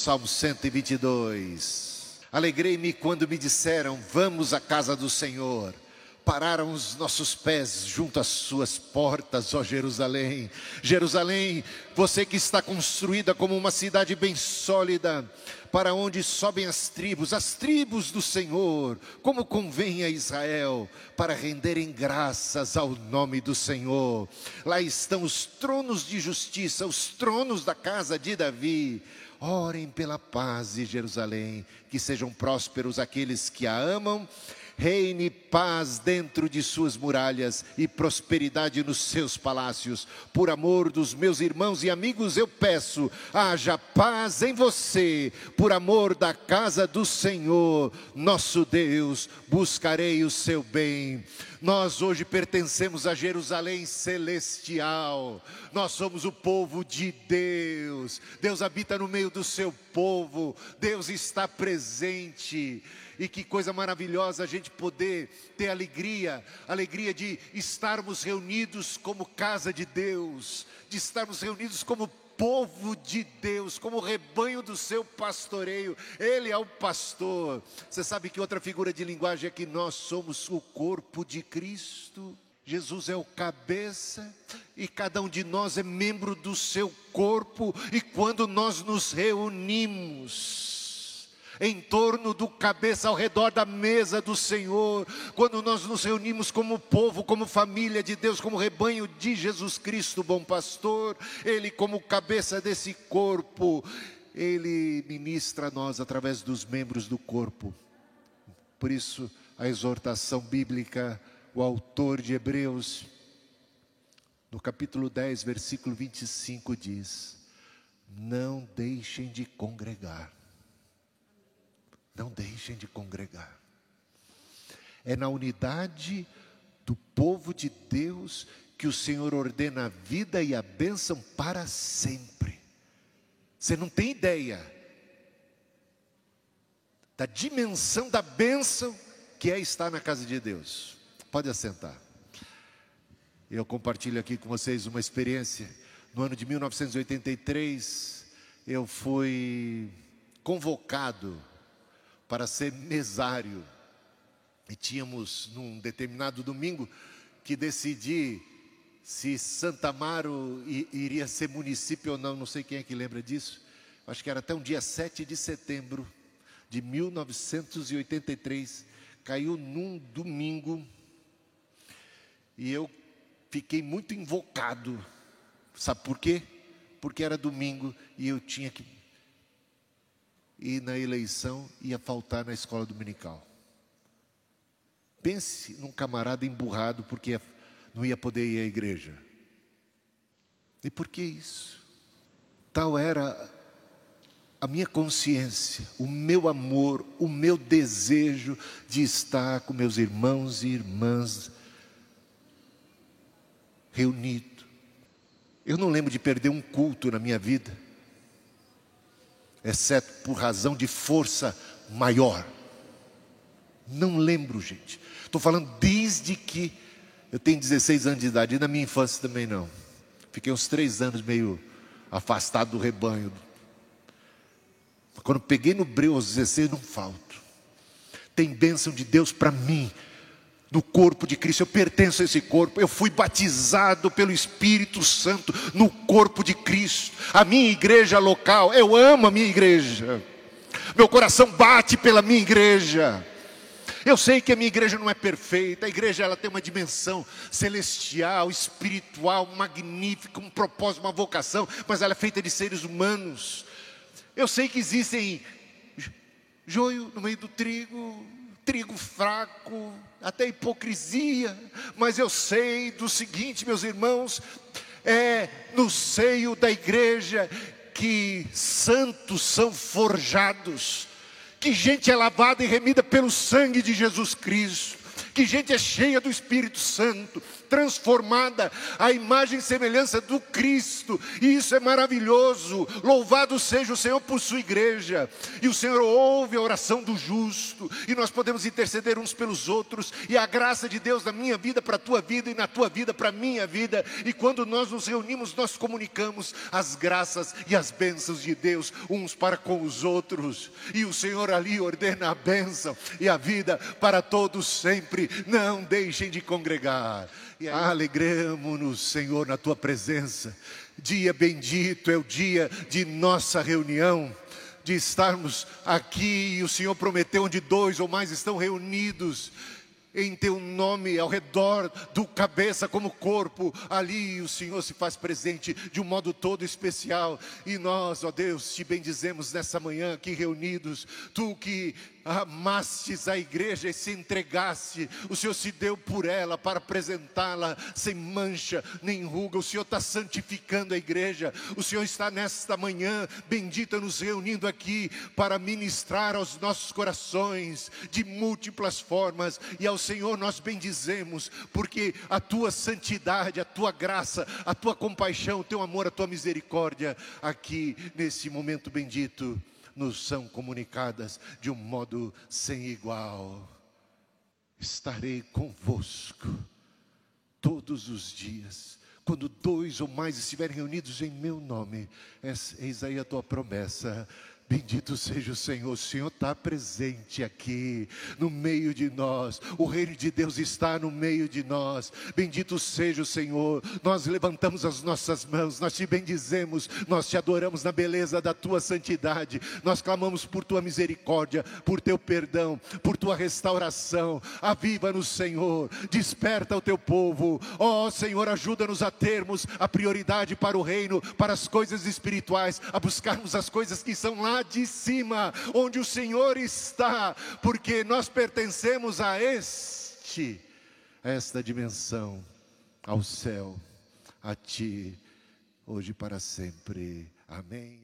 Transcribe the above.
Salmo 122. Alegrei-me quando me disseram: Vamos à casa do Senhor. Pararam os nossos pés junto às suas portas, ó Jerusalém. Jerusalém, você que está construída como uma cidade bem sólida, para onde sobem as tribos, as tribos do Senhor, como convém a Israel, para renderem graças ao nome do Senhor. Lá estão os tronos de justiça, os tronos da casa de Davi. Orem pela paz de Jerusalém, que sejam prósperos aqueles que a amam reine paz dentro de suas muralhas e prosperidade nos seus palácios. Por amor dos meus irmãos e amigos, eu peço, haja paz em você, por amor da casa do Senhor, nosso Deus, buscarei o seu bem. Nós hoje pertencemos a Jerusalém celestial. Nós somos o povo de Deus. Deus habita no meio do seu povo. Deus está presente. E que coisa maravilhosa a gente poder ter alegria, alegria de estarmos reunidos como casa de Deus, de estarmos reunidos como povo de Deus, como rebanho do seu pastoreio. Ele é o pastor. Você sabe que outra figura de linguagem é que nós somos o corpo de Cristo. Jesus é o cabeça e cada um de nós é membro do seu corpo, e quando nós nos reunimos, em torno do cabeça, ao redor da mesa do Senhor, quando nós nos reunimos como povo, como família de Deus, como rebanho de Jesus Cristo, bom pastor, Ele como cabeça desse corpo, Ele ministra a nós através dos membros do corpo. Por isso, a exortação bíblica, o autor de Hebreus, no capítulo 10, versículo 25, diz: Não deixem de congregar não deixem de congregar. É na unidade do povo de Deus que o Senhor ordena a vida e a bênção para sempre. Você não tem ideia da dimensão da bênção que é estar na casa de Deus. Pode assentar. Eu compartilho aqui com vocês uma experiência. No ano de 1983, eu fui convocado para ser mesário. E tínhamos, num determinado domingo, que decidir se Santa Amaro iria ser município ou não, não sei quem é que lembra disso. Acho que era até um dia 7 de setembro de 1983. Caiu num domingo. E eu fiquei muito invocado. Sabe por quê? Porque era domingo e eu tinha que e na eleição ia faltar na escola dominical. Pense num camarada emburrado porque não ia poder ir à igreja. E por que isso? Tal era a minha consciência, o meu amor, o meu desejo de estar com meus irmãos e irmãs reunidos. Eu não lembro de perder um culto na minha vida exceto por razão de força maior. Não lembro, gente. Estou falando desde que eu tenho 16 anos de idade, e na minha infância também não. Fiquei uns três anos meio afastado do rebanho. Quando peguei no breu aos 16, não falto. Tem bênção de Deus para mim no corpo de Cristo, eu pertenço a esse corpo, eu fui batizado pelo Espírito Santo no corpo de Cristo, a minha igreja local, eu amo a minha igreja, meu coração bate pela minha igreja. Eu sei que a minha igreja não é perfeita, a igreja ela tem uma dimensão celestial, espiritual, magnífica, um propósito, uma vocação, mas ela é feita de seres humanos. Eu sei que existem joio no meio do trigo, trigo fraco, até hipocrisia, mas eu sei do seguinte, meus irmãos, é no seio da igreja que santos são forjados, que gente é lavada e remida pelo sangue de Jesus Cristo, que gente é cheia do Espírito Santo, transformada à imagem e semelhança do Cristo, e isso é maravilhoso. Louvado seja o Senhor por sua igreja, e o Senhor ouve a oração do justo, e nós podemos interceder uns pelos outros, e a graça de Deus na minha vida para a tua vida, e na tua vida para a minha vida, e quando nós nos reunimos, nós comunicamos as graças e as bênçãos de Deus uns para com os outros, e o Senhor ali ordena a bênção e a vida para todos sempre. Não deixem de congregar. E alegremos-nos, Senhor, na tua presença. Dia bendito é o dia de nossa reunião de estarmos aqui e o Senhor prometeu onde dois ou mais estão reunidos em teu nome ao redor do cabeça como corpo, ali o Senhor se faz presente de um modo todo especial. E nós, ó Deus, te bendizemos nessa manhã aqui reunidos, tu que amastes a igreja e se entregasse, o Senhor se deu por ela para apresentá-la sem mancha nem ruga. O Senhor está santificando a igreja, o Senhor está nesta manhã, bendita, nos reunindo aqui para ministrar aos nossos corações de múltiplas formas, e ao Senhor nós bendizemos, porque a tua santidade, a tua graça, a tua compaixão, o teu amor, a tua misericórdia, aqui nesse momento bendito nos são comunicadas de um modo sem igual. Estarei convosco todos os dias, quando dois ou mais estiverem reunidos em meu nome, eis aí a tua promessa Bendito seja o Senhor, o Senhor está presente aqui, no meio de nós, o Reino de Deus está no meio de nós. Bendito seja o Senhor, nós levantamos as nossas mãos, nós te bendizemos, nós te adoramos na beleza da tua santidade, nós clamamos por tua misericórdia, por teu perdão, por tua restauração. Aviva-nos, Senhor, desperta o teu povo, ó oh, Senhor, ajuda-nos a termos a prioridade para o reino, para as coisas espirituais, a buscarmos as coisas que são lá de cima, onde o Senhor está, porque nós pertencemos a este, a esta dimensão, ao céu, a Ti, hoje para sempre. Amém.